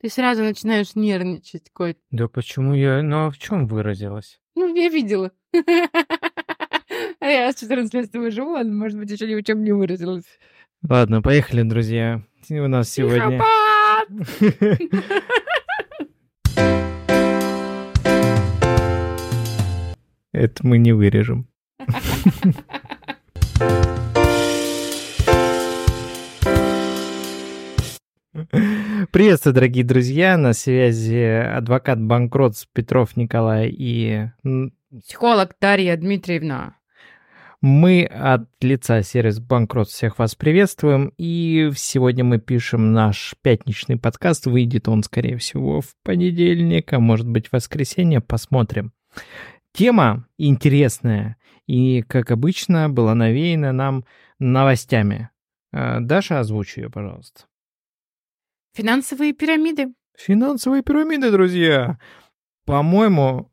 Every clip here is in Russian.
Ты сразу начинаешь нервничать, Коть. Да почему я... Ну, а в чем выразилась? Ну, я видела. А я с 14 лет с тобой живу, может быть, еще ни в чем не выразилась. Ладно, поехали, друзья. У нас сегодня... Это мы не вырежем. Приветствую, дорогие друзья. На связи адвокат-банкрот Петров Николай и... Психолог Дарья Дмитриевна. Мы от лица сервис Банкрот всех вас приветствуем. И сегодня мы пишем наш пятничный подкаст. Выйдет он, скорее всего, в понедельник, а может быть, в воскресенье. Посмотрим. Тема интересная и, как обычно, была навеяна нам новостями. А, Даша, озвучи ее, пожалуйста. Финансовые пирамиды. Финансовые пирамиды, друзья. По-моему,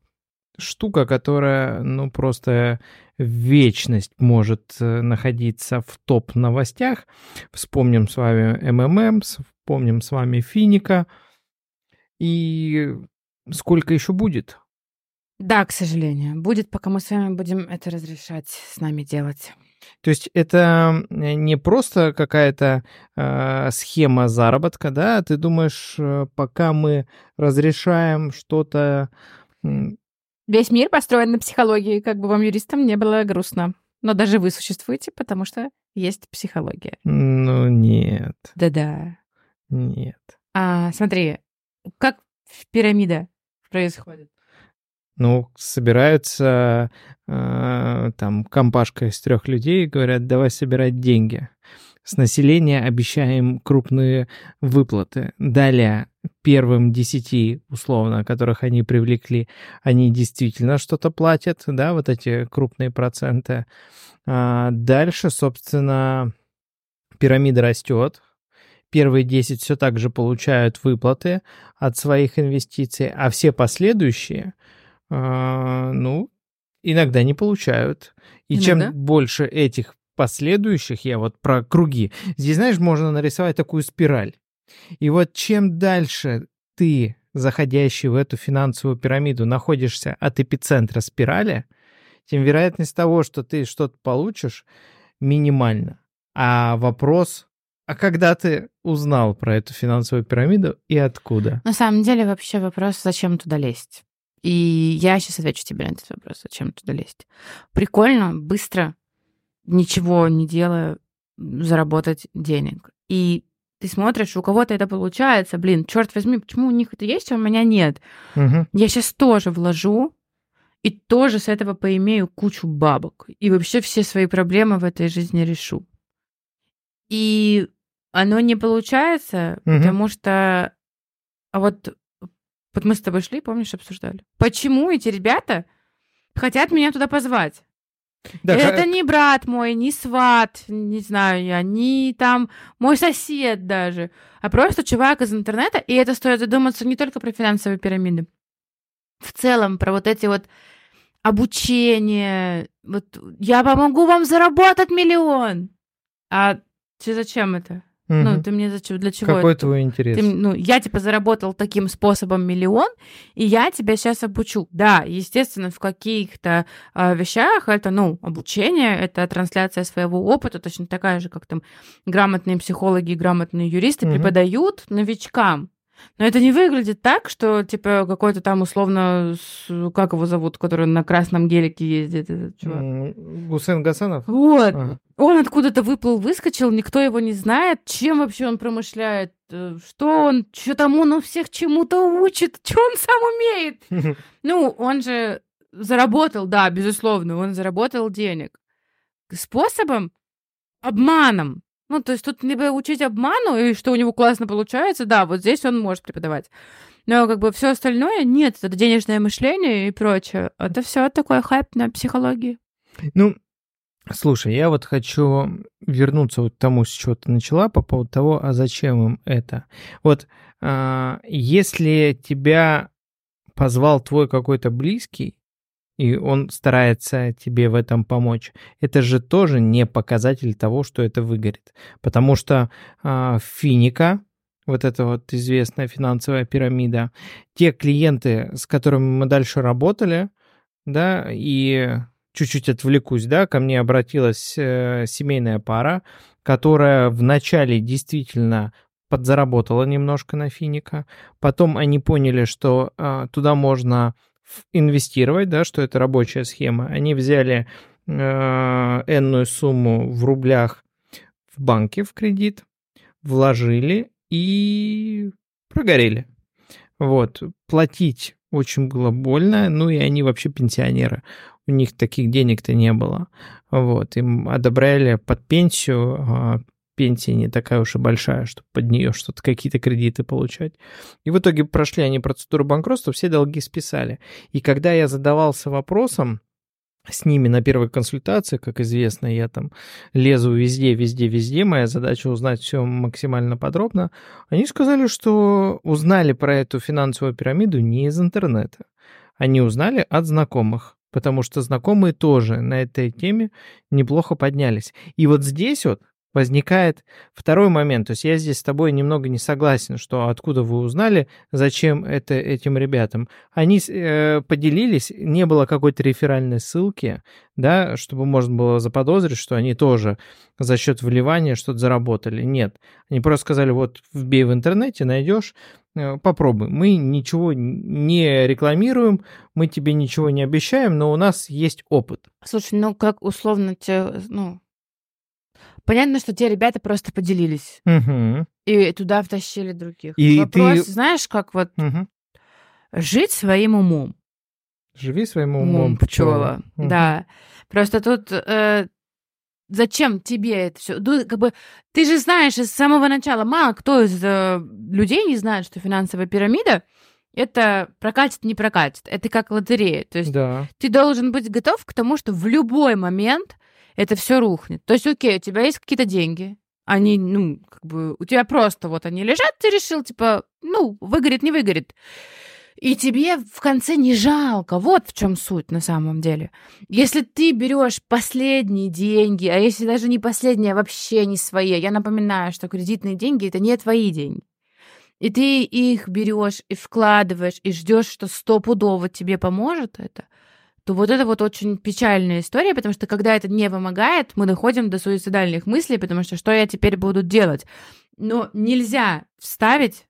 штука, которая, ну, просто вечность может э, находиться в топ-новостях. Вспомним с вами МММ, вспомним с вами Финика. И сколько еще будет? Да, к сожалению. Будет, пока мы с вами будем это разрешать с нами делать. То есть это не просто какая-то э, схема заработка, да? Ты думаешь, э, пока мы разрешаем что-то... Весь мир построен на психологии, как бы вам, юристам, не было грустно. Но даже вы существуете, потому что есть психология. Ну, нет. Да-да. Нет. А, смотри, как пирамида происходит? Ну, собираются э, там компашка из трех людей и говорят, давай собирать деньги. С населения обещаем крупные выплаты. Далее, первым десяти, условно, которых они привлекли, они действительно что-то платят, да, вот эти крупные проценты. А дальше, собственно, пирамида растет, первые 10 все так же получают выплаты от своих инвестиций, а все последующие а, ну, иногда не получают. И иногда? чем больше этих последующих, я вот про круги, здесь, знаешь, можно нарисовать такую спираль. И вот чем дальше ты, заходящий в эту финансовую пирамиду, находишься от эпицентра спирали, тем вероятность того, что ты что-то получишь, минимальна. А вопрос, а когда ты узнал про эту финансовую пирамиду и откуда? На самом деле вообще вопрос, зачем туда лезть? И я сейчас отвечу тебе на этот вопрос, зачем туда лезть. Прикольно, быстро, ничего не делая, заработать денег. И ты смотришь, у кого-то это получается, блин, черт возьми, почему у них это есть, а у меня нет? Угу. Я сейчас тоже вложу и тоже с этого поимею кучу бабок. И вообще все свои проблемы в этой жизни решу. И оно не получается, угу. потому что а вот вот мы с тобой шли, помнишь, обсуждали. Почему эти ребята хотят меня туда позвать? Да, это как... не брат мой, не сват, не знаю я, не там мой сосед даже, а просто чувак из интернета, и это стоит задуматься не только про финансовые пирамиды, в целом про вот эти вот обучение, вот я помогу вам заработать миллион. А зачем это? Угу. Ну, ты мне зачем, для чего Какой это? твой интерес? Ты, ну, я, типа, заработал таким способом миллион, и я тебя сейчас обучу. Да, естественно, в каких-то э, вещах это, ну, обучение, это трансляция своего опыта, точно такая же, как там грамотные психологи, грамотные юристы угу. преподают новичкам. Но это не выглядит так, что, типа, какой-то там условно, как его зовут, который на красном гелике ездит, этот чувак? Гусейн Гасанов? Вот. Ага. Он откуда-то выплыл, выскочил, никто его не знает, чем вообще он промышляет, э, что он, что там он всех чему-то учит, что он сам умеет. Ну, он же заработал, да, безусловно, он заработал денег. Способом, обманом. Ну, то есть тут либо учить обману, и что у него классно получается, да, вот здесь он может преподавать. Но как бы все остальное нет, это денежное мышление и прочее. Это все такой хайп на психологии. Ну, слушай, я вот хочу вернуться вот к тому, с чего ты начала, по поводу того, а зачем им это. Вот а, если тебя позвал твой какой-то близкий, и он старается тебе в этом помочь. Это же тоже не показатель того, что это выгорит. Потому что э, финика вот эта вот известная финансовая пирамида, те клиенты, с которыми мы дальше работали, да, и чуть-чуть отвлекусь, да, ко мне обратилась э, семейная пара, которая вначале действительно подзаработала немножко на финика, потом они поняли, что э, туда можно инвестировать, да, что это рабочая схема. Они взяли э, энную сумму в рублях в банке в кредит, вложили и прогорели. Вот, платить очень было больно, ну и они вообще пенсионеры. У них таких денег-то не было. Вот, им одобряли под пенсию, а пенсия не такая уж и большая, чтобы под нее что-то, какие-то кредиты получать. И в итоге прошли они процедуру банкротства, все долги списали. И когда я задавался вопросом, с ними на первой консультации, как известно, я там лезу везде, везде, везде. Моя задача узнать все максимально подробно. Они сказали, что узнали про эту финансовую пирамиду не из интернета. Они узнали от знакомых, потому что знакомые тоже на этой теме неплохо поднялись. И вот здесь вот возникает второй момент. То есть я здесь с тобой немного не согласен, что откуда вы узнали, зачем это этим ребятам. Они э, поделились, не было какой-то реферальной ссылки, да, чтобы можно было заподозрить, что они тоже за счет вливания что-то заработали. Нет. Они просто сказали, вот вбей в интернете, найдешь, э, попробуй. Мы ничего не рекламируем, мы тебе ничего не обещаем, но у нас есть опыт. Слушай, ну как условно те, ну, Понятно, что те ребята просто поделились. Угу. И туда втащили других. И Вопрос, ты... знаешь, как вот Угу. жить своим умом. Живи своим умом, пчела. Мгм. Да. Просто тут э, зачем тебе это все? как бы ты же знаешь с самого начала, мало кто из э, людей не знает, что финансовая пирамида это прокатит, не прокатит. Это как лотерея. То есть Да. ты должен быть готов к тому, что в любой момент это все рухнет. То есть, окей, у тебя есть какие-то деньги, они, ну, как бы, у тебя просто вот они лежат, ты решил, типа, ну, выгорит, не выгорит. И тебе в конце не жалко. Вот в чем суть на самом деле. Если ты берешь последние деньги, а если даже не последние, а вообще не свои, я напоминаю, что кредитные деньги это не твои деньги. И ты их берешь и вкладываешь, и ждешь, что стопудово тебе поможет это, то вот это вот очень печальная история, потому что когда это не помогает, мы доходим до суицидальных мыслей, потому что что я теперь буду делать? Но нельзя вставить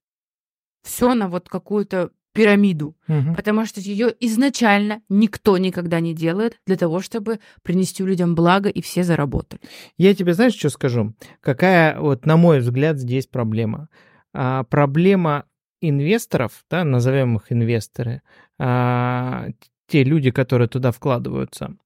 все на вот какую-то пирамиду, Мгм. потому что ее изначально никто никогда не делает для того, чтобы принести людям благо и все заработали. Я тебе знаешь, что скажу? Какая, вот, на мой взгляд, здесь проблема? А, проблема инвесторов, да, назовем их инвесторы, а, те люди, которые туда вкладываются.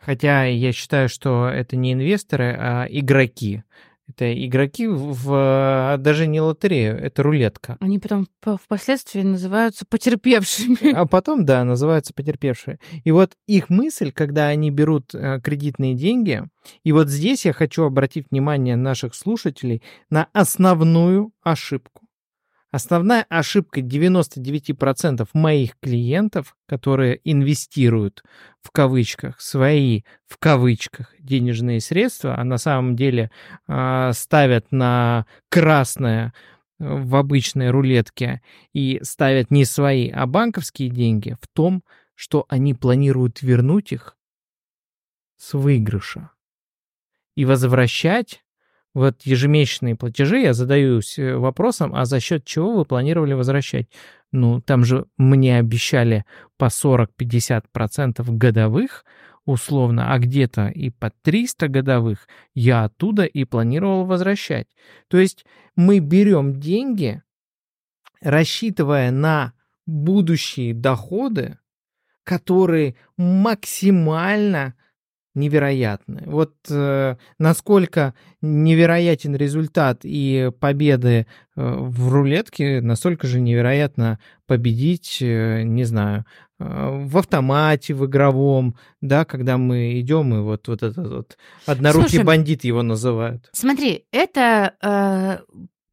Хотя я считаю, что это не инвесторы, а игроки. Это игроки в даже не лотерею, это рулетка. Они потом по- впоследствии называются потерпевшими. А потом, да, называются потерпевшие. И вот их мысль, когда они берут э, кредитные деньги, и вот здесь я хочу обратить внимание наших слушателей на основную ошибку. Основная ошибка 99% моих клиентов, которые инвестируют в кавычках свои в кавычках денежные средства, а на самом деле э, ставят на красное в обычной рулетке и ставят не свои, а банковские деньги в том, что они планируют вернуть их с выигрыша и возвращать вот ежемесячные платежи, я задаюсь э, вопросом, а за счет чего вы планировали возвращать? Ну, там же мне обещали по 40-50% годовых, условно, а где-то и по 300 годовых я оттуда и планировал возвращать. То есть мы берем деньги, рассчитывая на будущие доходы, которые максимально невероятны. Вот э, насколько невероятен результат и победы э, в рулетке, настолько же невероятно победить, э, не знаю, э, в автомате, в игровом, да, когда мы идем и вот, вот этот вот однорукий Слушай, бандит его называют. Смотри, это э,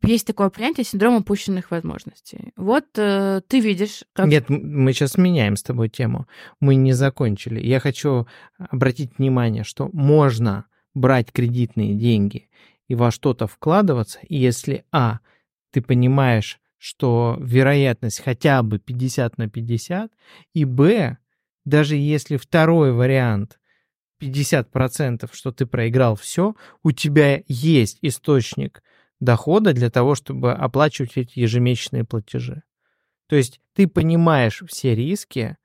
есть такое понятие синдром упущенных возможностей. Вот э, ты видишь, как Нет, мы сейчас меняем с тобой тему. Мы не закончили. Я хочу обратить внимание, что можно брать кредитные деньги и во что-то вкладываться, если, а, ты понимаешь, что вероятность хотя бы 50 на 50, и б, даже если второй вариант 50%, что ты проиграл все, у тебя есть источник дохода для того, чтобы оплачивать эти ежемесячные платежи. То есть ты понимаешь все риски,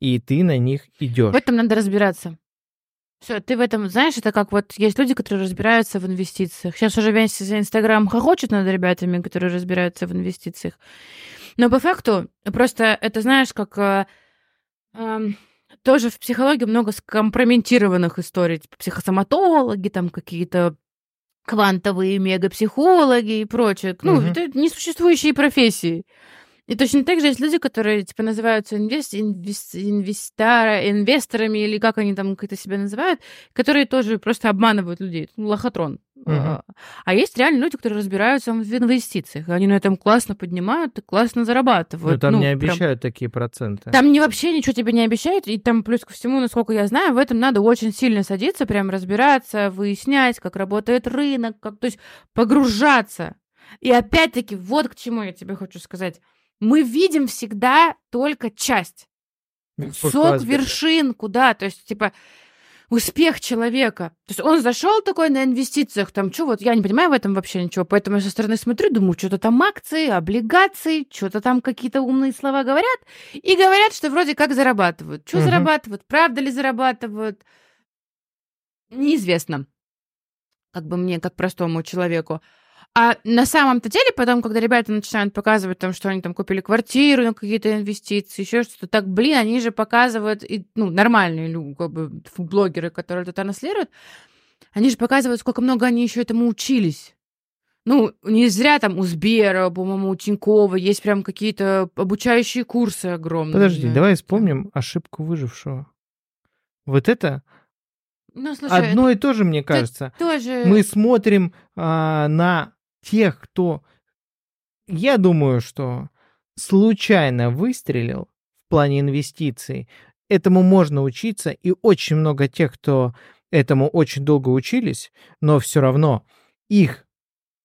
и ты на них идешь. В этом надо разбираться. Все, ты в этом, знаешь, это как вот есть люди, которые разбираются в инвестициях. Сейчас уже весь Инстаграм хохочет над ребятами, которые разбираются в инвестициях. Но по факту просто это, знаешь, как э, э, тоже в психологии много скомпрометированных историй. Типа психосоматологи, там какие-то квантовые мегапсихологи и прочее. Ну, угу. это несуществующие профессии. И точно так же есть люди, которые, типа, называются инвест, инвест, инвестора, инвесторами, или как они там как-то себя называют, которые тоже просто обманывают людей. Ну, лохотрон. Uh-huh. А есть реально люди, которые разбираются в инвестициях. Они на этом классно поднимают и классно зарабатывают. Но там ну, не обещают прям... такие проценты. Там не вообще ничего тебе не обещают. И там плюс ко всему, насколько я знаю, в этом надо очень сильно садиться, прям разбираться, выяснять, как работает рынок, как, то есть погружаться. И опять-таки, вот к чему я тебе хочу сказать мы видим всегда только часть. Сок вершин, куда, то есть, типа, успех человека. То есть он зашел такой на инвестициях, там, что вот, я не понимаю в этом вообще ничего, поэтому я со стороны смотрю, думаю, что-то там акции, облигации, что-то там какие-то умные слова говорят, и говорят, что вроде как зарабатывают. Что угу. зарабатывают, правда ли зарабатывают, неизвестно. Как бы мне, как простому человеку. А на самом-то деле, потом, когда ребята начинают показывать, там, что они там купили квартиру на какие-то инвестиции, еще что-то, так, блин, они же показывают, и, ну, нормальные люди, как бы, блогеры, которые это транслируют, они же показывают, сколько много они еще этому учились. Ну, не зря там у Сбера, по-моему, у Тинькова есть прям какие-то обучающие курсы огромные. Подожди, давай вспомним ошибку выжившего. Вот это ну, слушай, одно и то же, мне кажется. Тоже... Мы смотрим а, на тех, кто, я думаю, что случайно выстрелил в плане инвестиций, этому можно учиться, и очень много тех, кто этому очень долго учились, но все равно их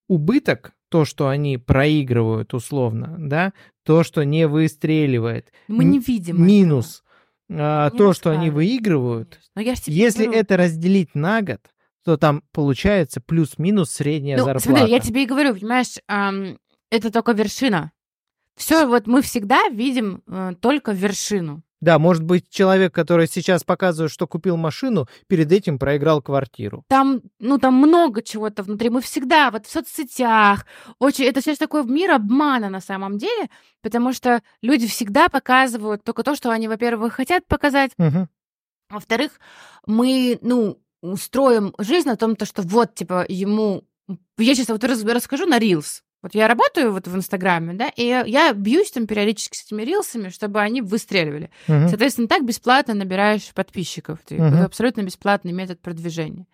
убыток, то, что они проигрывают условно, да, то, что не выстреливает. Мы не видим. Минус. А, то, что они выигрывают. Но я если говорю... это разделить на год, то там получается плюс-минус средняя ну, зарплата. Смотри, я тебе и говорю, понимаешь, эм, это только вершина. Все, вот мы всегда видим э, только вершину. Да, может быть, человек, который сейчас показывает, что купил машину, перед этим проиграл квартиру. Там, ну, там много чего-то внутри. Мы всегда вот в соцсетях. Очень, это сейчас такой мир обмана на самом деле, потому что люди всегда показывают только то, что они, во-первых, хотят показать, угу. во-вторых, мы, ну, устроим жизнь на том, то, что вот, типа, ему... Я сейчас вот расскажу на Reels. Вот я работаю вот в Инстаграме, да, и я бьюсь там периодически с этими рилсами, чтобы они выстреливали. Uh-huh. Соответственно, так бесплатно набираешь подписчиков. Ты, uh-huh. Это абсолютно бесплатный метод продвижения.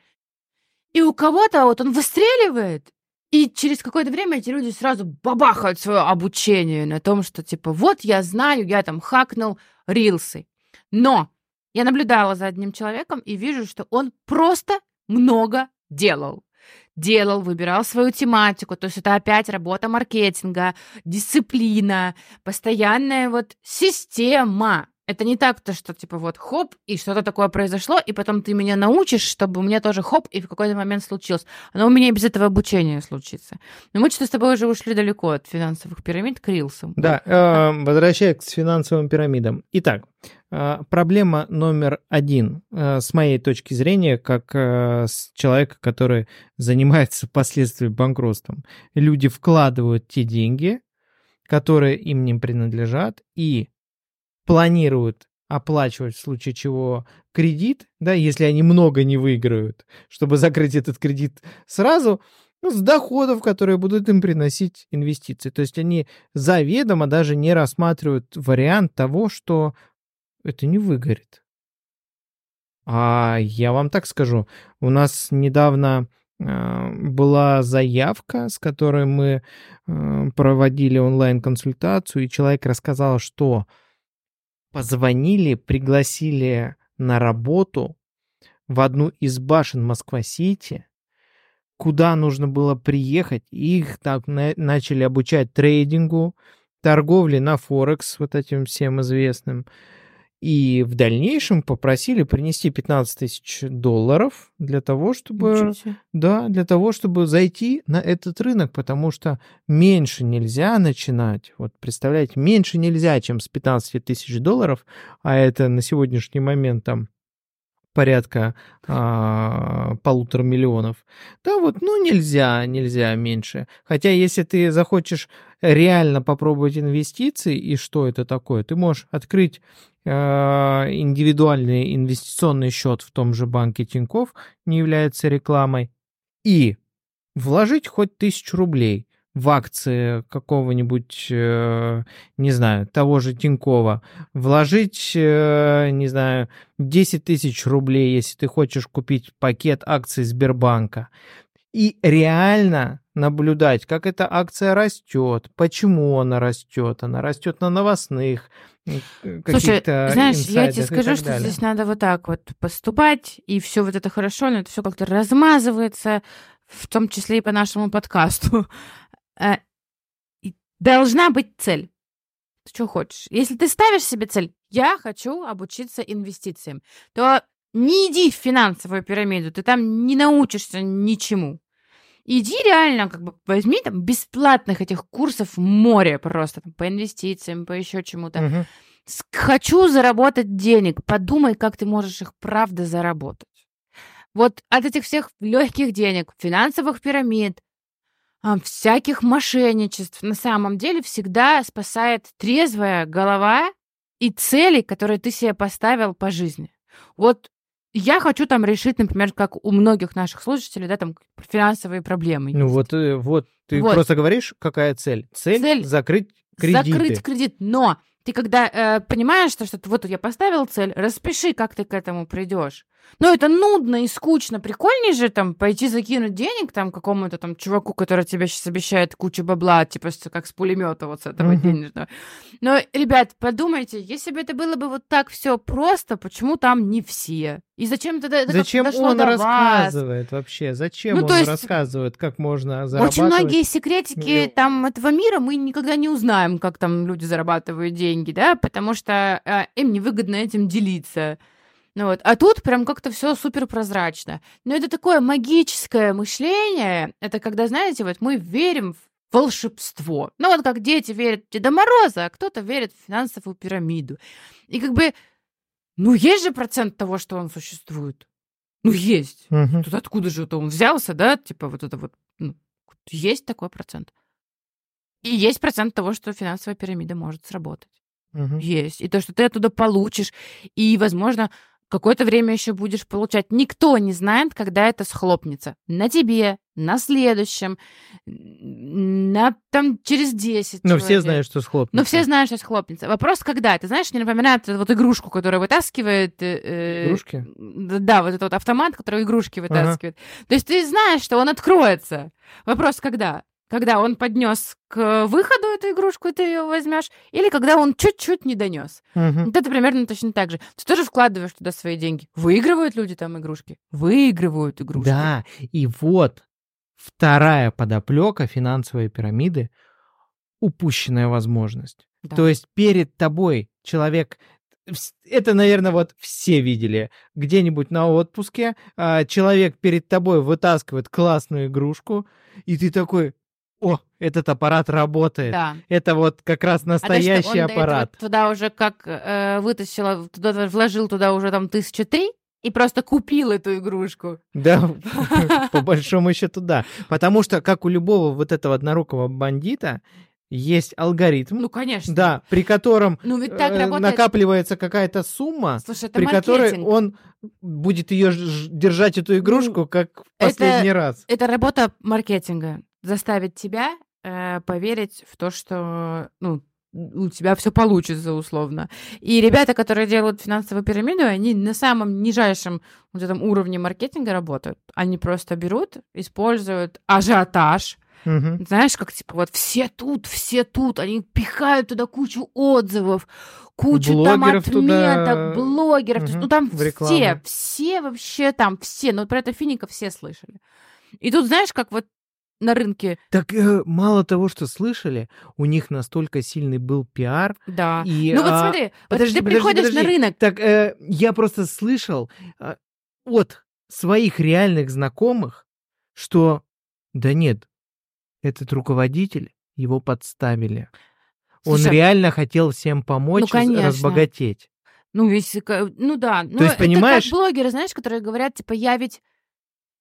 И у кого-то вот он выстреливает, и через какое-то время эти люди сразу бабахают свое обучение на том, что типа вот я знаю, я там хакнул рилсы. Но я наблюдала за одним человеком и вижу, что он просто много делал. Делал, выбирал свою тематику, то есть это опять работа маркетинга, дисциплина, постоянная вот система. Это не так-то, что типа вот хоп, и что-то такое произошло, и потом ты меня научишь, чтобы у меня тоже хоп, и в какой-то момент случилось. Но у меня и без этого обучения случится. Но мы что-то с тобой уже ушли далеко от финансовых пирамид к рилсам. Да, э, возвращаясь к финансовым пирамидам. Итак, э, проблема номер один, э, с моей точки зрения, как э, с человека, который занимается последствиями банкротством. Люди вкладывают те деньги, которые им не принадлежат, и планируют оплачивать в случае чего кредит, да, если они много не выиграют, чтобы закрыть этот кредит сразу, ну, с доходов, которые будут им приносить инвестиции. То есть они заведомо даже не рассматривают вариант того, что это не выгорит. А я вам так скажу, у нас недавно э, была заявка, с которой мы э, проводили онлайн-консультацию, и человек рассказал, что позвонили, пригласили на работу в одну из башен Москва-Сити куда нужно было приехать. Их так на- начали обучать трейдингу, торговле на Форекс, вот этим всем известным. И в дальнейшем попросили принести 15 тысяч долларов для того, чтобы... Да, для того, чтобы зайти на этот рынок, потому что меньше нельзя начинать. Вот представляете, меньше нельзя, чем с 15 тысяч долларов, а это на сегодняшний момент там порядка а, полутора миллионов. Да, вот, ну нельзя, нельзя меньше. Хотя, если ты захочешь реально попробовать инвестиции и что это такое, ты можешь открыть а, индивидуальный инвестиционный счет в том же банке Тиньков, не является рекламой, и вложить хоть тысячу рублей в акции какого-нибудь, э, не знаю, того же Тинькова, вложить, э, не знаю, 10 тысяч рублей, если ты хочешь купить пакет акций Сбербанка, и реально наблюдать, как эта акция растет, почему она растет, она растет на новостных м, Слушай, знаешь, я тебе скажу, что далее. здесь надо вот так вот поступать, и все вот это хорошо, но это все как-то размазывается, в том числе и по нашему подкасту. Э, Должна быть цель. Ты что хочешь? Если ты ставишь себе цель, я хочу обучиться инвестициям, то не иди в финансовую пирамиду, ты там не научишься ничему. Иди реально, как бы возьми там бесплатных этих курсов море просто там, по инвестициям, по еще чему-то. С- Хочу заработать денег. Подумай, как ты можешь их правда заработать. Вот от этих всех легких денег, финансовых пирамид, всяких мошенничеств на самом деле всегда спасает трезвая голова и цели, которые ты себе поставил по жизни. Вот я хочу там решить, например, как у многих наших слушателей, да, там финансовые проблемы. Ну есть. вот, э, вот ты Вот. просто говоришь, какая цель? Цель, Цель закрыть кредиты. Закрыть кредит. Но ты когда э, понимаешь, что, что вот я поставил цель, распиши, как ты к этому придешь. Ну, это нудно и скучно. Прикольнее же там пойти закинуть денег там какому-то там чуваку, который тебе сейчас обещает кучу бабла, типа как с пулемета вот с этого Мгм. денежного. Но, ребят, подумайте, если бы это было бы вот так все просто, почему там не все? И зачем тогда это Зачем он до вас? рассказывает вообще? Зачем Ну, он есть рассказывает, как можно зарабатывать? Очень многие секретики Ну, там этого мира мы никогда не узнаем, как там люди зарабатывают деньги, да, потому что э, им невыгодно этим делиться. Ну вот. А тут прям как-то все супер прозрачно. Но это такое магическое мышление. Это когда, знаете, вот мы верим в волшебство. Ну вот как дети верят в Деда Мороза, а кто-то верит в финансовую пирамиду. И как бы, ну есть же процент того, что он существует. Ну есть. Мгм. Тут откуда же это он взялся, да? Типа вот это вот. ну, есть такой процент. И есть процент того, что финансовая пирамида может сработать. Мгм. Есть. И то, что ты оттуда получишь. И, возможно, какое-то время еще будешь получать. Никто не знает, когда это схлопнется. На тебе, на следующем, на там через 10 Ну, все человек. знают, что схлопнется. Ну, все знают, что схлопнется. Вопрос, когда? Ты знаешь, мне напоминает вот игрушку, которая вытаскивает... э, э, Игрушки? Да, вот этот вот автомат, который игрушки вытаскивает. То есть ты знаешь, что он откроется. Вопрос, когда? Когда он поднес к выходу эту игрушку, и ты ее возьмешь, или когда он чуть-чуть не донес. Мгм. Вот это примерно точно так же. Ты тоже вкладываешь туда свои деньги. Выигрывают люди там игрушки? Выигрывают игрушки. Да, и вот вторая подоплека финансовой пирамиды — упущенная возможность. Да. То есть перед тобой человек... Это, наверное, вот все видели. Где-нибудь на отпуске а, человек перед тобой вытаскивает классную игрушку, и ты такой, о, этот аппарат работает. Да. Это вот как раз А то, настоящий до этого аппарат. туда уже как э, вытащила, туда вложил туда уже там тысячи три и просто купил эту игрушку. Да, по большому счету, да. Потому что, как у любого вот этого однорукого бандита, есть алгоритм, Ну, конечно. да, при котором Ну, ведь так э, работает. накапливается какая-то сумма, Слушай, при которой маркетинг. он будет ее держать эту игрушку как в это- последний раз. Это работа маркетинга. Заставить тебя э, поверить в то, что ну, у тебя все получится условно. И ребята, которые делают финансовую пирамиду, они на самом нижайшем вот этом уровне маркетинга работают. Они просто берут, используют ажиотаж. Мгм. Знаешь, как типа вот все тут, все тут, они пихают туда кучу отзывов, кучу там Блогеров туда, отметок, блогеров, то есть, мгм, ну там все, все вообще там, все, ну про это Финика все слышали. И тут, знаешь, как вот на рынке. Так э, мало того, что слышали, у них настолько сильный был пиар. Да. И, ну вот а, смотри, вот подожди, ты подожди, приходишь на подожди. рынок. Так э, я просто слышал э, от своих реальных знакомых, что да нет, этот руководитель его подставили. Он Слушай, реально хотел всем помочь Ну, конечно. разбогатеть. Ну, весь, ка- ну да. Ну, есть, это понимаешь- как блогеры, знаешь, которые говорят, типа, я ведь...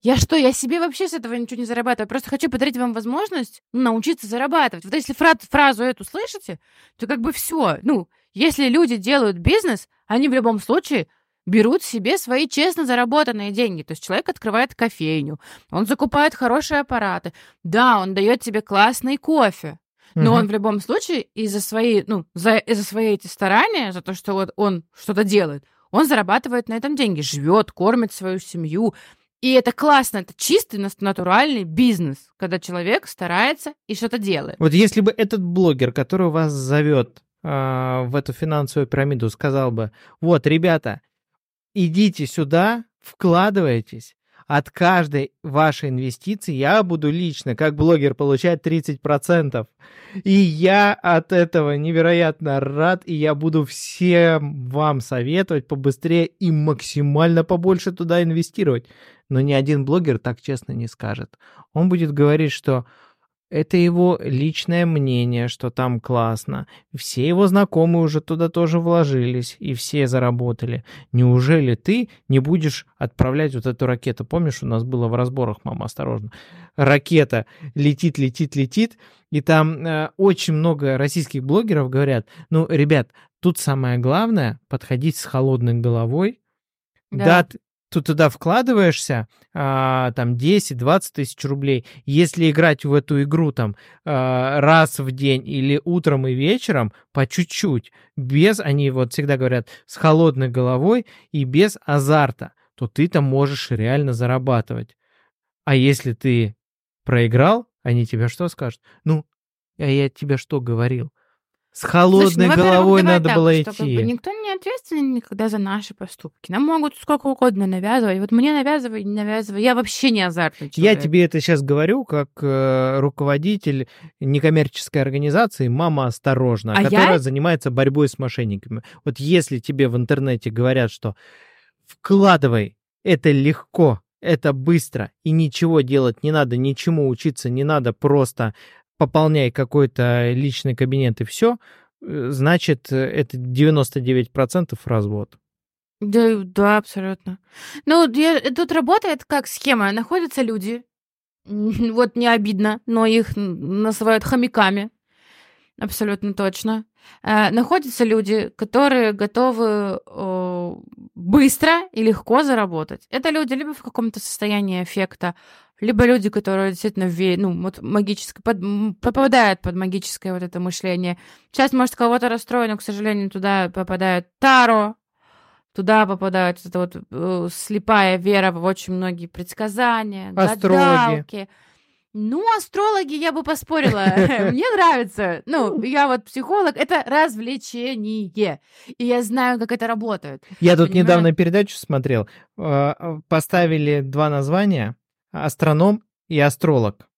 Я что, я себе вообще с этого ничего не зарабатываю. Просто хочу подарить вам возможность ну, научиться зарабатывать. Вот если фра- фразу эту слышите, то как бы все. Ну, если люди делают бизнес, они в любом случае берут себе свои честно заработанные деньги. То есть человек открывает кофейню, он закупает хорошие аппараты. Да, он дает тебе классный кофе. Но Мгм. он в любом случае из-за своей, ну, за, из-за свои эти старания, за то, что вот он что-то делает, он зарабатывает на этом деньги, живет, кормит свою семью. И это классно, это чистый натуральный бизнес, когда человек старается и что-то делает. Вот если бы этот блогер, который вас зовет а, в эту финансовую пирамиду, сказал бы, вот, ребята, идите сюда, вкладывайтесь, от каждой вашей инвестиции я буду лично, как блогер, получать 30%. И я от этого невероятно рад, и я буду всем вам советовать побыстрее и максимально побольше туда инвестировать. Но ни один блогер так честно не скажет. Он будет говорить, что это его личное мнение, что там классно. Все его знакомые уже туда тоже вложились, и все заработали. Неужели ты не будешь отправлять вот эту ракету? Помнишь, у нас было в разборах, мама, осторожно. Ракета летит, летит, летит, и там э, очень много российских блогеров говорят, ну, ребят, тут самое главное подходить с холодной головой. Да. Да, ты, туда вкладываешься, а, там 10-20 тысяч рублей. Если играть в эту игру там а, раз в день или утром и вечером, по чуть-чуть, без, они вот всегда говорят, с холодной головой и без азарта, то ты там можешь реально зарабатывать. А если ты проиграл, они тебе что скажут? Ну, а я тебе что говорил? С холодной Слушай, ну, головой надо так, было что, как бы, идти. никто не ответственен никогда за наши поступки. Нам могут сколько угодно навязывать. Вот мне навязывай, не навязывай. Я вообще не азартный Я человек. тебе это сейчас говорю как э, руководитель некоммерческой организации «Мама осторожно», А я- которая занимается борьбой с мошенниками. Вот если тебе в интернете говорят, что вкладывай, это легко, это быстро, и ничего делать не надо, ничему учиться не надо, просто пополняй какой-то личный кабинет и все, значит, э, это 99% развод. Да, да, абсолютно. Ну, я- тут работает как схема. Находятся люди, вот не обидно, но их называют хомяками. Абсолютно точно. Э, находятся люди, которые готовы э, быстро и легко заработать. Это люди либо в каком-то состоянии эффекта, либо люди, которые действительно ве- ну, вот магическое, под- попадают под магическое вот это мышление. Сейчас, может, кого-то расстроить, но, к сожалению, туда попадает Таро, Туда попадают вот эта вот э, слепая вера в очень многие предсказания, Астрологи. гадалки. Ну, астрологи я бы поспорила. Мне нравится. Ну, я вот психолог. Это развлечение. И я знаю, как это работает. Я тут недавно передачу смотрел. э, Поставили два названия астроном и астролог.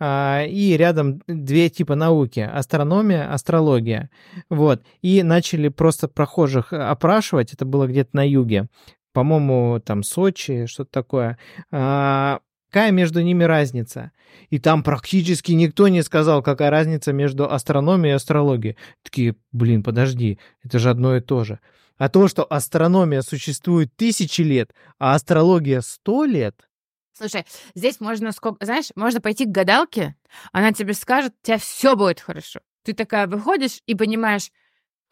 А, И рядом две типа науки. Астрономия, астрология. Вот. И начали просто прохожих опрашивать. Это было где-то на юге. По-моему, там Сочи, что-то такое. А, Какая между ними разница? И там практически никто не сказал, какая разница между астрономией и астрологией. Такие, блин, подожди, это же одно и то же. А то, что астрономия существует тысячи лет, а астрология сто лет, Слушай, здесь можно сколько, знаешь, можно пойти к гадалке, она тебе скажет, у тебя все будет хорошо. Ты такая выходишь и понимаешь,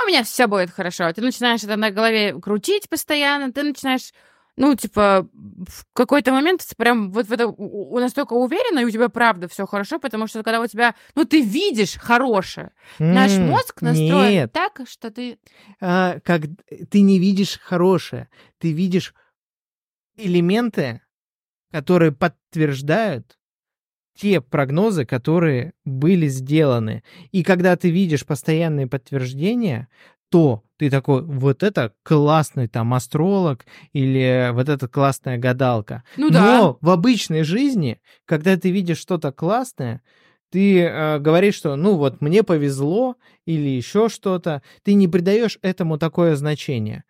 у меня все будет хорошо. Ты начинаешь это на голове крутить постоянно, ты начинаешь, ну, типа, в какой-то момент прям вот в это у- у- настолько уверена, и у тебя правда все хорошо, потому что когда у тебя, ну, ты видишь хорошее, наш м, мозг настроен Нет, так, что ты... а, как ты не видишь хорошее, ты видишь элементы, которые подтверждают те прогнозы, которые были сделаны. И когда ты видишь постоянные подтверждения, то ты такой, вот это классный там астролог или вот это классная гадалка. Ну да. Но в обычной жизни, когда ты видишь что-то классное, ты э, говоришь, что ну вот мне повезло или еще что-то, ты не придаешь этому такое значение.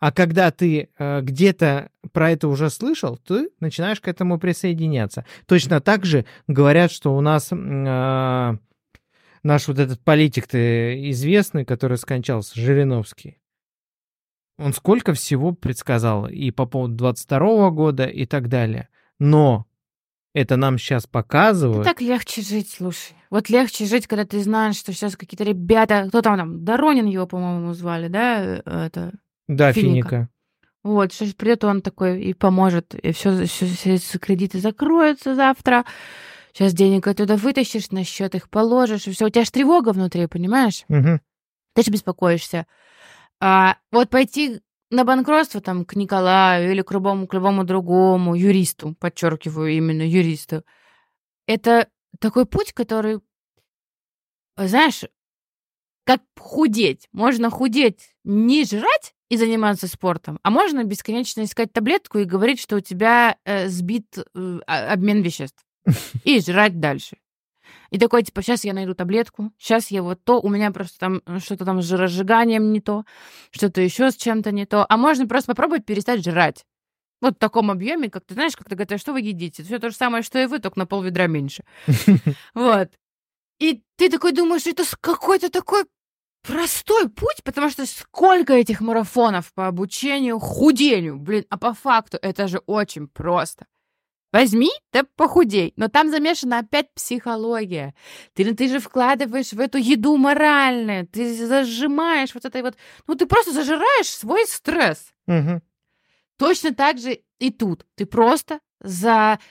А когда ты э, где-то про это уже слышал, ты начинаешь к этому присоединяться. Точно так же говорят, что у нас э, наш вот этот политик-то известный, который скончался, Жириновский. Он сколько всего предсказал и по поводу 22 года и так далее. Но это нам сейчас показывают. Так легче жить, слушай. Вот легче жить, когда ты знаешь, что сейчас какие-то ребята, кто там, там, Доронин его, по-моему, звали, да, э, это Да, Финика. Финика. Вот, что придет он такой и поможет, и все, все, все кредиты закроются завтра. Сейчас денег оттуда вытащишь, на счет их положишь, и все. У тебя же тревога внутри, понимаешь? Мгм. Ты же беспокоишься. А вот пойти на банкротство там к Николаю или к любому, к любому другому юристу, подчеркиваю именно юристу, это такой путь, который, знаешь, как худеть. Можно худеть, не жрать и заниматься спортом, а можно бесконечно искать таблетку и говорить, что у тебя э, сбит э, а- обмен веществ. И жрать дальше. И такой, типа, сейчас я найду таблетку, сейчас я вот то, у меня просто там э, что-то там с жиросжиганием не то, что-то еще с чем-то не то. А можно просто попробовать перестать жрать. Вот в таком объеме, как ты знаешь, как ты говоришь, что вы едите? Все то же самое, что и вы, только на пол ведра меньше. Вот. И ты такой думаешь, это какой-то такой простой путь, потому что сколько этих марафонов по обучению худению, блин, а по факту это же очень просто. Возьми, да похудей. Но там замешана опять психология. Ты, ты же вкладываешь в эту еду морально. Ты зажимаешь вот этой вот... Ну, ты просто зажираешь свой стресс. Мгм. Точно так же и тут. Ты просто закрываешь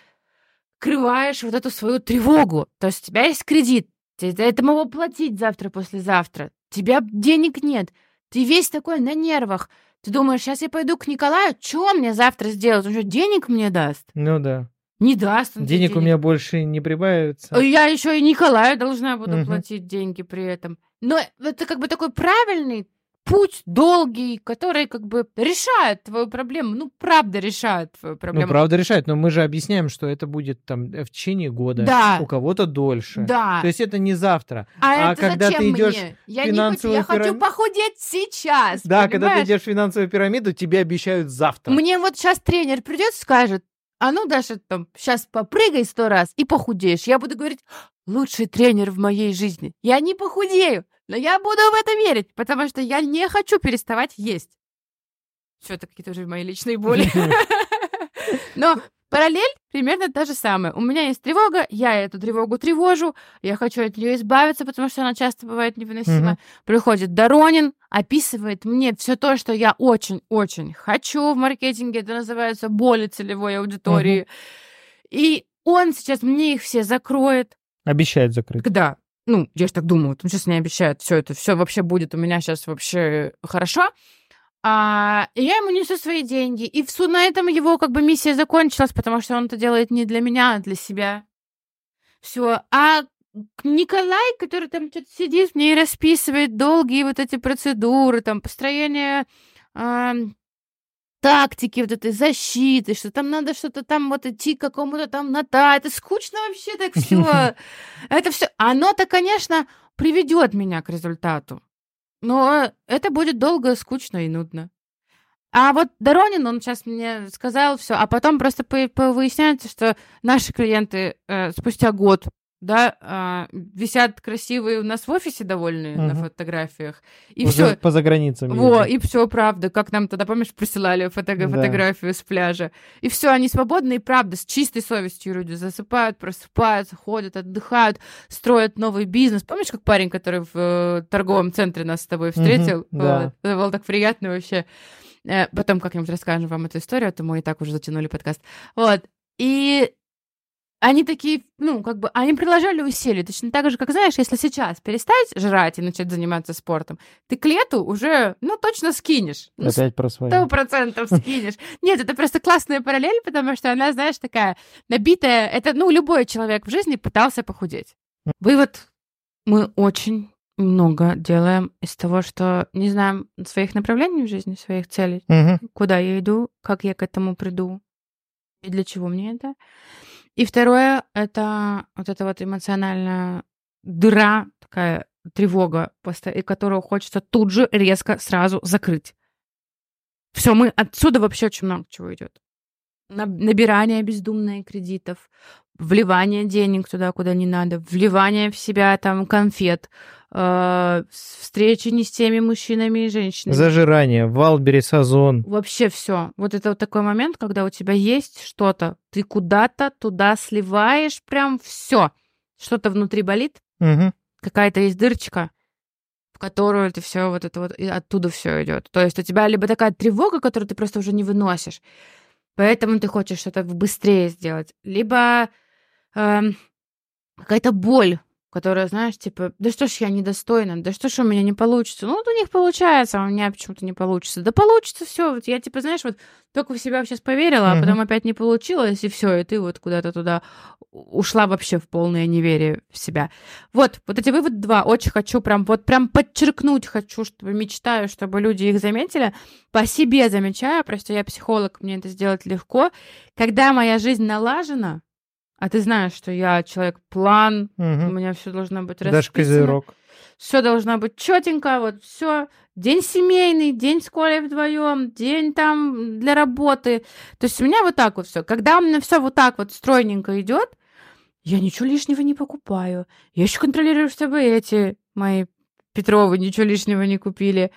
вот эту свою тревогу. То есть у тебя есть кредит. Тебе это могу платить завтра, послезавтра. Тебя денег нет. Ты весь такой на нервах. Ты думаешь, сейчас я пойду к Николаю, что он мне завтра сделает? Он что, денег мне даст? Ну да. Не даст он тебе Денег у меня больше не прибавится. А Я еще и Николаю должна буду Мгм. платить деньги при этом. Но это как бы такой правильный путь, долгий, который как бы решает твою проблему. Ну, правда решает твою Ну, проблему. правда решает, но мы же объясняем, что это будет там э, в течение года, Да. у кого-то дольше. Да. То есть это не завтра. а а это когда зачем ты идешь мне? Я в не хочу, финансовую я хочу похудеть сейчас. Да, когда ты понимаешь? идешь в финансовую пирамиду, тебе обещают завтра. Мне вот сейчас тренер придет, скажет, а ну, Даша, там, сейчас попрыгай сто раз и похудеешь. Я буду говорить, лучший тренер в моей жизни. Я не похудею, но я буду в это верить, потому что я не хочу переставать есть. Все, это какие-то уже мои личные боли. Но параллель примерно та же самая. У меня есть тревога, я эту тревогу тревожу, я хочу от нее избавиться, потому что она часто бывает невыносима. Мгм. Приходит Доронин, описывает мне все то, что я очень-очень хочу в маркетинге. Это называется боли целевой аудитории. И он сейчас мне их все закроет. Обещают закрыть. Когда? Ну, я же так думаю, он сейчас мне обещает, все это, все вообще будет у меня сейчас вообще хорошо. А, я ему несу свои деньги. И в су- на этом его как бы миссия закончилась, потому что он это делает не для меня, а для себя. Все. А Николай, который там что-то сидит мне и расписывает долгие вот эти процедуры, там, построение тактики вот этой защиты, что там надо что-то там вот идти к какому-то там нота. Это скучно вообще так все. Это все. Оно-то, конечно, приведет меня к результату. Но это будет долго, скучно и нудно. А вот Доронин, он сейчас мне сказал все, а потом просто по- по- выясняется, что наши клиенты э, спустя год да, а, висят красивые у нас в офисе довольные на Мгм. фотографиях. И Уже все. по заграницам. Во, и все правда, как нам тогда, помнишь, присылали фото- Да. фотографию с пляжа. И все, они свободны, и правда, с чистой совестью люди засыпают, просыпаются, ходят, отдыхают, строят новый бизнес. Помнишь, как парень, который в э, торговом центре нас с тобой встретил? Мгм, да. Это было так приятно вообще. Э, Потом как-нибудь расскажем вам эту историю, а то мы и так уже затянули подкаст. Вот. И они такие, ну, как бы, они приложили усилия. Точно так же, как, знаешь, если сейчас перестать жрать и начать заниматься спортом, ты к лету уже, ну, точно скинешь. Ну, Опять про свои. Сто процентов скинешь. Нет, это просто классная параллель, потому что она, знаешь, такая набитая. Это, ну, любой человек в жизни пытался похудеть. Вывод. Мы очень много делаем из того, что не знаем своих направлений в жизни, своих целей, куда я иду, как я к этому приду и для чего мне это. И второе — это вот эта вот эмоциональная дыра, такая тревога, и которую хочется тут же резко сразу закрыть. Все, мы отсюда вообще очень много чего идет. Набирание бездумное кредитов, вливание денег туда, куда не надо, вливание в себя там конфет, э, встречи не с теми мужчинами и женщинами. Зажирание, Валбери, Сазон. Вообще все. Вот это вот такой момент, когда у тебя есть что-то, ты куда-то туда сливаешь прям все. Что-то внутри болит, Мгм. какая-то есть дырочка, в которую ты все вот это вот, и оттуда все идет. То есть у тебя либо такая тревога, которую ты просто уже не выносишь, поэтому ты хочешь что-то быстрее сделать, либо эм, какая-то боль, которая, знаешь, типа, да что ж я недостойна, да что ж у меня не получится. Ну, вот у них получается, а у меня почему-то не получится. Да получится все. Вот я, типа, знаешь, вот только в себя сейчас поверила, а потом опять не получилось, и все, и ты вот куда-то туда ушла вообще в полное неверие в себя. Вот, вот эти выводы два. Очень хочу прям, вот прям подчеркнуть хочу, чтобы мечтаю, чтобы люди их заметили. По себе замечаю, просто я психолог, мне это сделать легко. Когда моя жизнь налажена, а ты знаешь, что я человек-план, у Мгм. меня все должно быть Даже расписано. козерог. Все должно быть четенько, вот все. День семейный, день с Колей вдвоем, день там для работы. То есть у меня вот так вот все. Когда у меня все вот так вот стройненько идет, я ничего лишнего не покупаю. Я еще контролирую, чтобы эти мои Петровы ничего лишнего не купили.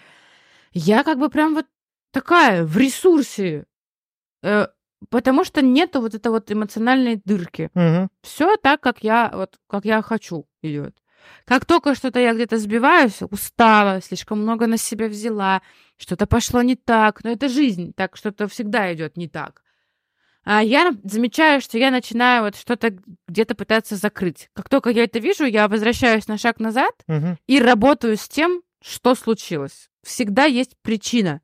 Я как бы прям вот такая в ресурсе. Потому что нету вот этой вот эмоциональной дырки Мгм. все так, как я, вот, как я хочу, идет. Как только что-то я где-то сбиваюсь, устала, слишком много на себя взяла, что-то пошло не так, но это жизнь, так что-то всегда идет не так. А я замечаю, что я начинаю вот что-то где-то пытаться закрыть. Как только я это вижу, я возвращаюсь на шаг назад Мгм. и работаю с тем, что случилось. Всегда есть причина,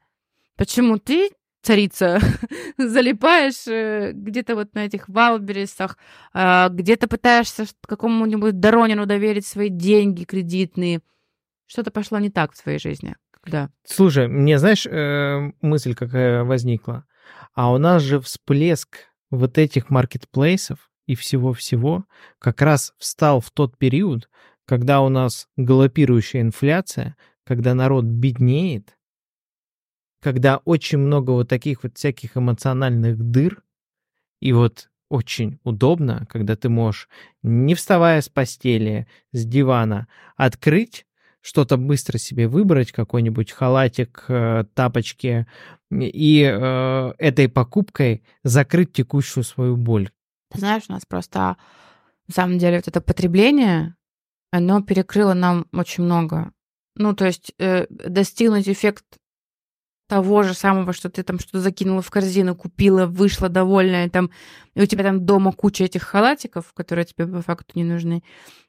почему ты, царица, залипаешь э, где-то вот на этих валбересах, а, где-то пытаешься какому-нибудь Доронину доверить свои деньги кредитные. Что-то пошло не так в твоей жизни. Да. Слушай, мне знаешь, э, мысль какая возникла? А у нас же всплеск вот этих маркетплейсов и всего-всего как раз встал в тот период, когда у нас галопирующая инфляция, когда народ беднеет, когда очень много вот таких вот всяких эмоциональных дыр, и вот очень удобно, когда ты можешь, не вставая с постели, с дивана, открыть, что-то быстро себе выбрать, какой-нибудь халатик, э, тапочки, и э, этой покупкой закрыть текущую свою боль. Знаешь, у нас просто на самом деле вот это потребление, оно перекрыло нам очень много. Ну, то есть э, достигнуть эффект того же самого, что ты там что-то закинула в корзину, купила, вышла довольная, там, и у тебя там дома куча этих халатиков, которые тебе по факту не нужны,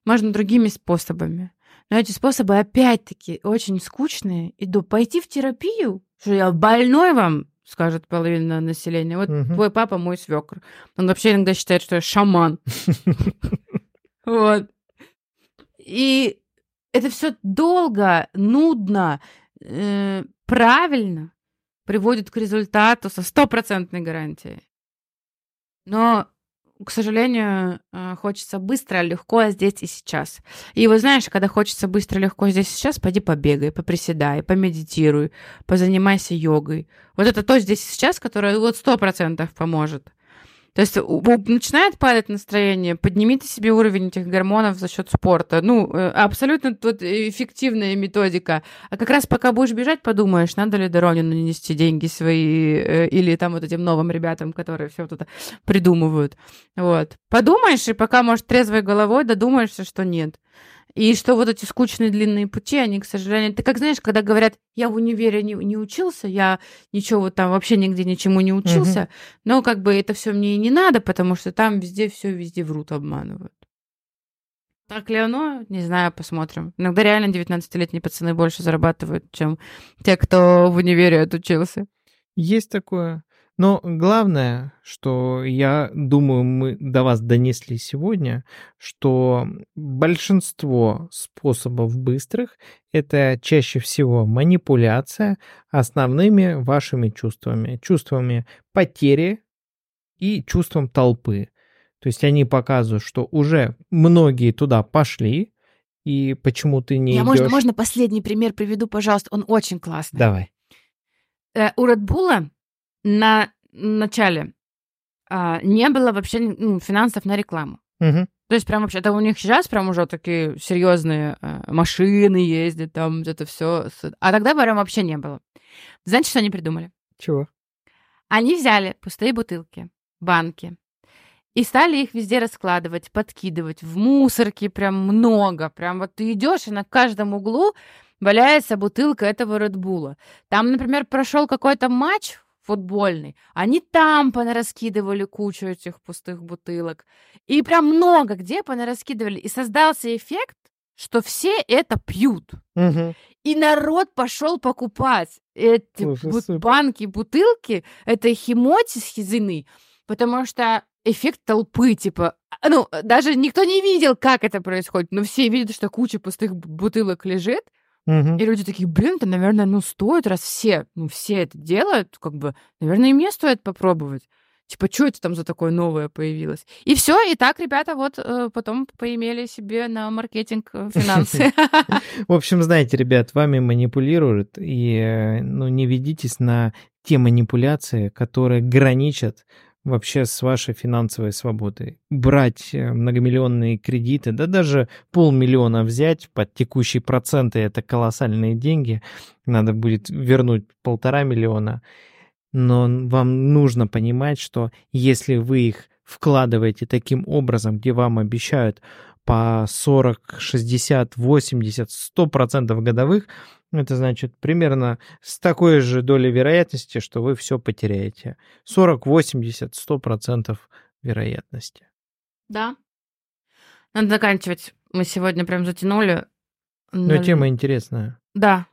можно другими способами. Но эти способы, опять-таки, очень скучные. Иду пойти в терапию, что я больной вам, скажет половина населения. Вот Мгм. твой папа мой свекр. Он вообще иногда считает, что я шаман. Вот. И это все долго, нудно, э, правильно приводит к результату со стопроцентной гарантией. Но, к сожалению, э, хочется быстро, легко здесь и сейчас. И вот знаешь, когда хочется быстро, легко здесь и сейчас, пойди побегай, поприседай, помедитируй, позанимайся йогой. Вот это то здесь и сейчас, которое вот сто процентов поможет. То есть начинает падать настроение, поднимите себе уровень этих гормонов за счет спорта. Ну, э, абсолютно тут эффективная методика. А как раз пока будешь бежать, подумаешь, надо ли Доронину нести деньги свои э, или там вот этим новым ребятам, которые все вот это придумывают. Вот. Подумаешь, и пока, может, трезвой головой додумаешься, что нет. И что вот эти скучные длинные пути, они, к сожалению... Ты как знаешь, когда говорят, я в универе не, не учился, я ничего вот там вообще нигде ничему не учился, но как бы это все мне и не надо, потому что там везде все везде врут, обманывают. Так ли оно? Не знаю, посмотрим. Иногда реально 19-летние пацаны больше зарабатывают, чем те, кто в универе отучился. Есть такое. Но главное, что я думаю, мы до вас донесли сегодня, что большинство способов быстрых – это чаще всего манипуляция основными вашими чувствами. Чувствами потери и чувством толпы. То есть они показывают, что уже многие туда пошли, и почему ты не Я, можно, можно последний пример приведу, пожалуйста, он очень классный. Давай. Э, у Bull на начале а, не было вообще ну, финансов на рекламу. Мгм. То есть прям вообще, это у них сейчас прям уже такие серьезные э, машины ездят, там это все. А тогда прям вообще не было. Знаете, что они придумали? Чего? Они взяли пустые бутылки, банки, и стали их везде раскладывать, подкидывать. В мусорке прям много. Прям вот ты идешь, и на каждом углу валяется бутылка этого Редбула. Там, например, прошел какой-то матч футбольный, они там понараскидывали кучу этих пустых бутылок. И прям много где понараскидывали. И создался эффект, что все это пьют. Мгм. И народ пошел покупать эти Слушай, бут- супер. банки, бутылки, это химоти с хизины, потому что эффект толпы, типа, а, ну, даже никто не видел, как это происходит, но все видят, что куча пустых бутылок лежит, Мгм. и люди такие, блин, это, наверное, ну, стоит, раз все, ну, все это делают, как бы, наверное, и мне стоит попробовать. Типа, что это там за такое новое появилось? И все, и так ребята вот э, потом поимели себе на маркетинг э, финансы. В общем, знаете, ребят, вами манипулируют, и э, ну, не ведитесь на те манипуляции, которые граничат вообще с вашей финансовой свободой. Брать э, многомиллионные кредиты, да даже полмиллиона взять под текущие проценты, это колоссальные деньги, надо будет вернуть полтора миллиона, но вам нужно понимать, что если вы их вкладываете таким образом, где вам обещают по 40, 60, 80, 100 процентов годовых, это значит примерно с такой же долей вероятности, что вы все потеряете. 40, 80, 100 процентов вероятности. Да. Надо заканчивать. Мы сегодня прям затянули. Но Наль- тема интересная. Да.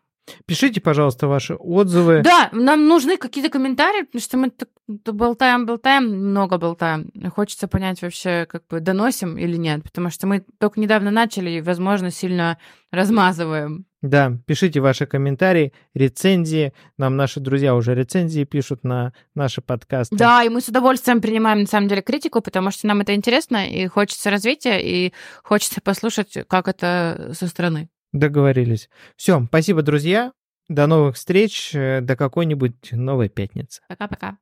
Пишите, пожалуйста, ваши отзывы. Да, нам нужны какие-то комментарии, потому что мы так болтаем, болтаем, много болтаем. Хочется понять вообще, как бы доносим или нет, потому что мы только недавно начали и, возможно, сильно размазываем. Да, пишите ваши комментарии, рецензии. Нам наши друзья уже рецензии пишут на наши подкасты. Да, и мы с удовольствием принимаем, на самом деле, критику, потому что нам это интересно, и хочется развития, и хочется послушать, как это со стороны. Договорились. Все, спасибо, друзья. До новых встреч, э, до какой-нибудь новой пятницы. Пока-пока.